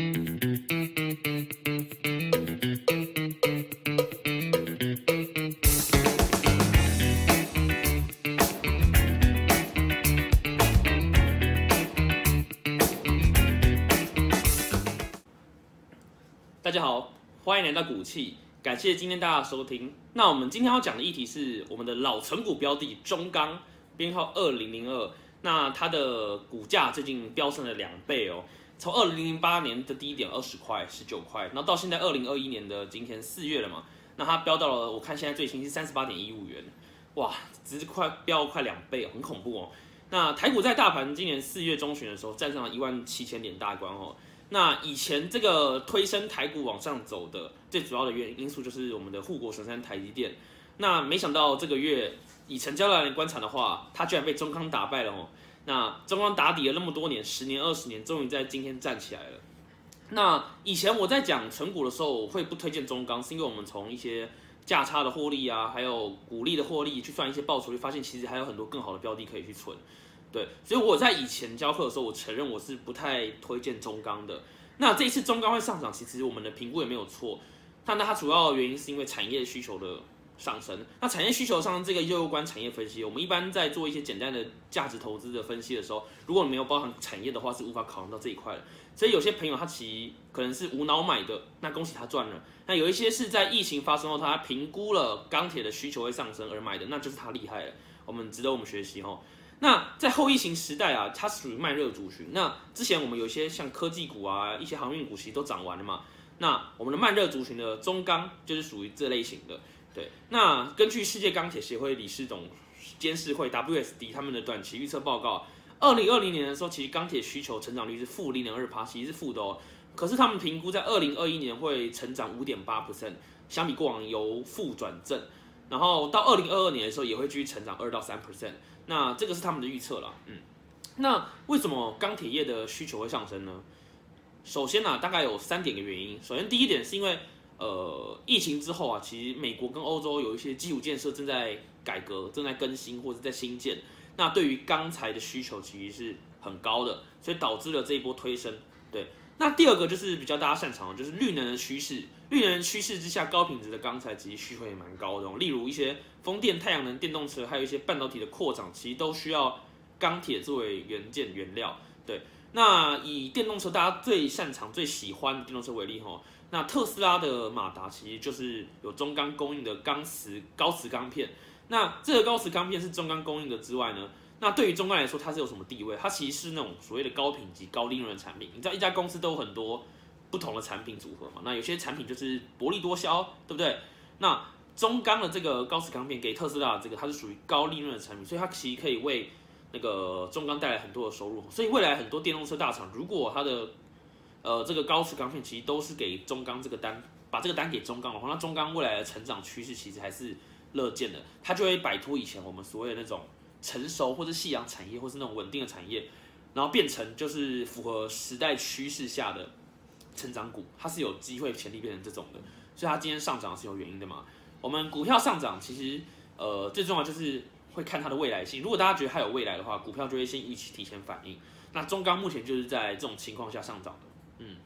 大家好，欢迎来到股气，感谢今天大家收听。那我们今天要讲的议题是我们的老存股标的中钢，编号二零零二。那它的股价最近飙升了两倍哦，从二零零八年的低点二十块、十九块，然后到现在二零二一年的今天四月了嘛，那它飙到了，我看现在最新是三十八点一五元，哇，只是快飙快两倍，很恐怖哦。那台股在大盘今年四月中旬的时候站上了一万七千点大关哦。那以前这个推升台股往上走的最主要的原因素就是我们的护国神山台积电。那没想到这个月以成交量来观察的话，它居然被中钢打败了哦。那中钢打底了那么多年，十年二十年，终于在今天站起来了。那以前我在讲存股的时候，我会不推荐中钢，是因为我们从一些价差的获利啊，还有股利的获利去算一些报酬率，发现其实还有很多更好的标的可以去存。对，所以我在以前教课的时候，我承认我是不太推荐中钢的。那这一次中钢会上涨，其实我们的评估也没有错。但那它主要原因是因为产业需求的上升。那产业需求上这个又关产业分析，我们一般在做一些简单的价值投资的分析的时候，如果你没有包含产业的话，是无法考量到这一块的。所以有些朋友他其实可能是无脑买的，那恭喜他赚了。那有一些是在疫情发生后，他评估了钢铁的需求会上升而买的，那就是他厉害了。我们值得我们学习哦。那在后疫情时代啊，它属于慢热族群。那之前我们有一些像科技股啊，一些航运股其实都涨完了嘛。那我们的慢热族群的中钢就是属于这类型的。对，那根据世界钢铁协会理事总监事会 WSD 他们的短期预测报告，二零二零年的时候，其实钢铁需求成长率是负零点二帕，其实是负的哦。可是他们评估在二零二一年会成长五点八 percent，相比过往由负转正。然后到二零二二年的时候也会继续成长二到三 percent。那这个是他们的预测了，嗯，那为什么钢铁业的需求会上升呢？首先呢，大概有三点的原因。首先，第一点是因为，呃，疫情之后啊，其实美国跟欧洲有一些基础建设正在改革、正在更新或者在新建，那对于钢材的需求其实是很高的，所以导致了这一波推升。对，那第二个就是比较大家擅长的，就是绿能的趋势。绿能趋势之下，高品质的钢材其实需求也蛮高的，例如一些风电、太阳能电动车，还有一些半导体的扩展，其实都需要钢铁作为元件原料。对，那以电动车大家最擅长、最喜欢的电动车为例，哈，那特斯拉的马达其实就是有中钢供应的钢磁高磁钢片。那这个高磁钢片是中钢供应的之外呢，那对于中钢来说，它是有什么地位？它其实是那种所谓的高品级、高利润的产品。你知道，一家公司都有很多。不同的产品组合嘛，那有些产品就是薄利多销，对不对？那中钢的这个高磁钢片给特斯拉这个，它是属于高利润的产品，所以它其实可以为那个中钢带来很多的收入。所以未来很多电动车大厂，如果它的呃这个高磁钢片其实都是给中钢这个单，把这个单给中钢的话，那中钢未来的成长趋势其实还是乐见的，它就会摆脱以前我们所谓的那种成熟或者夕阳产业，或是那种稳定的产业，然后变成就是符合时代趋势下的。成长股，它是有机会潜力变成这种的，所以它今天上涨是有原因的嘛？我们股票上涨，其实呃最重要就是会看它的未来性。如果大家觉得它有未来的话，股票就会先预期提前反应。那中钢目前就是在这种情况下上涨的。嗯，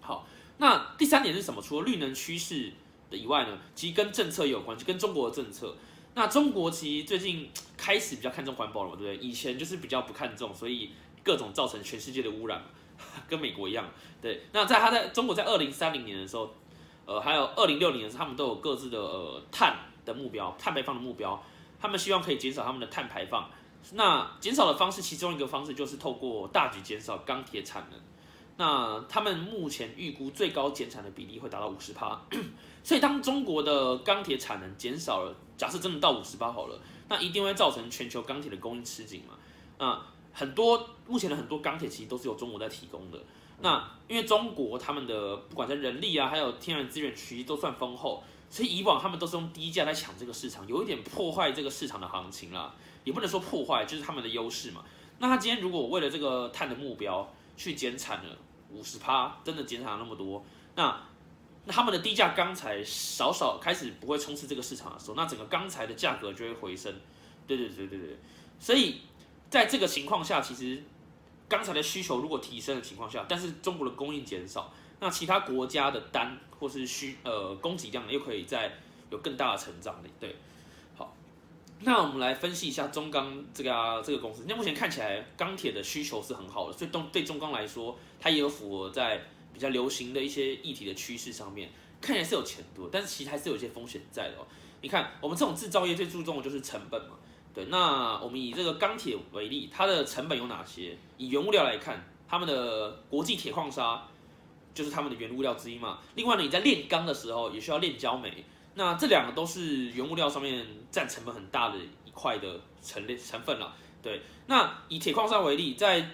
好，那第三点是什么？除了绿能趋势的以外呢，其实跟政策有关系，跟中国的政策。那中国其实最近开始比较看重环保了嘛，对不对？以前就是比较不看重，所以各种造成全世界的污染。跟美国一样，对。那在他在中国在二零三零年的时候，呃，还有二零六零年，他们都有各自的呃碳的目标，碳排放的目标。他们希望可以减少他们的碳排放。那减少的方式，其中一个方式就是透过大举减少钢铁产能。那他们目前预估最高减产的比例会达到五十帕。所以当中国的钢铁产能减少了，假设真的到五十帕好了，那一定会造成全球钢铁的供应吃紧嘛？那。很多目前的很多钢铁其实都是由中国在提供的。那因为中国他们的不管在人力啊，还有天然资源其实都算丰厚，所以以往他们都是用低价在抢这个市场，有一点破坏这个市场的行情啦。也不能说破坏，就是他们的优势嘛。那他今天如果为了这个碳的目标去减产了五十趴，真的减产了那么多，那那他们的低价钢材少少开始不会冲刺这个市场的时候，那整个钢材的价格就会回升。对对对对对，所以。在这个情况下，其实钢材的需求如果提升的情况下，但是中国的供应减少，那其他国家的单或是需呃供给量又可以在有更大的成长力，对。好，那我们来分析一下中钢这个、啊、这个公司。那目前看起来钢铁的需求是很好的，所以东对中钢来说，它也有符合在比较流行的一些议题的趋势上面，看起来是有前途，但是其实还是有一些风险在的哦。你看，我们这种制造业最注重的就是成本嘛。对，那我们以这个钢铁为例，它的成本有哪些？以原物料来看，他们的国际铁矿砂就是他们的原物料之一嘛。另外呢，你在炼钢的时候也需要炼焦煤，那这两个都是原物料上面占成本很大的一块的成类成分了。对，那以铁矿砂为例，在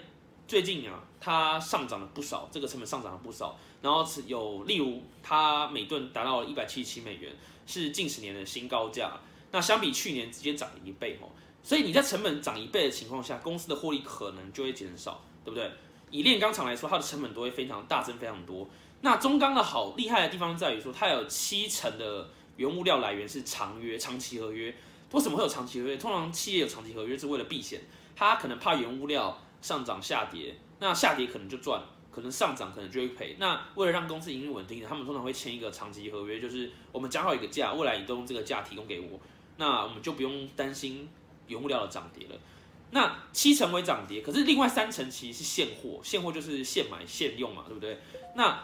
最近啊，它上涨了不少，这个成本上涨了不少。然后有例如，它每吨达到了一百七十七美元，是近十年的新高价。那相比去年直接涨了一倍哦，所以你在成本涨一倍的情况下，公司的获利可能就会减少，对不对？以炼钢厂来说，它的成本都会非常大增非常多。那中钢的好厉害的地方在于说，它有七成的原物料来源是长约、长期合约。为什么会有长期合约？通常企业有长期合约是为了避险，它可能怕原物料上涨下跌，那下跌可能就赚，可能上涨可能就会赔。那为了让公司营运稳定，他们通常会签一个长期合约，就是我们讲好一个价，未来你都用这个价提供给我。那我们就不用担心原物料的涨跌了。那七成为涨跌，可是另外三成其实是现货，现货就是现买现用嘛，对不对？那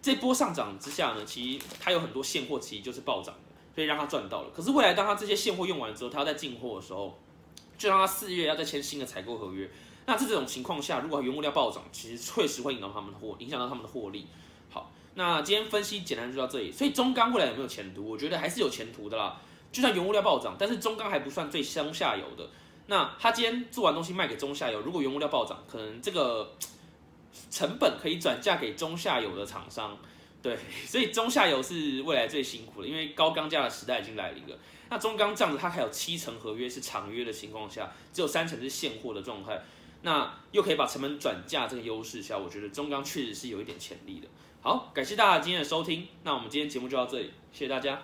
这波上涨之下呢，其实它有很多现货，其实就是暴涨的，所以让它赚到了。可是未来当它这些现货用完之后，它要再进货的时候，就让它四月要再签新的采购合约。那在这种情况下，如果原物料暴涨，其实确实会影响他们的货，影响到他们的获利。好，那今天分析简单就到这里。所以中钢未来有没有前途？我觉得还是有前途的啦。就算原物料暴涨，但是中钢还不算最中下游的。那他今天做完东西卖给中下游，如果原物料暴涨，可能这个成本可以转嫁给中下游的厂商。对，所以中下游是未来最辛苦的，因为高钢价的时代已经来临了。那中钢这样子，它还有七成合约是长约的情况下，只有三成是现货的状态，那又可以把成本转嫁这个优势下，我觉得中钢确实是有一点潜力的。好，感谢大家今天的收听，那我们今天节目就到这里，谢谢大家。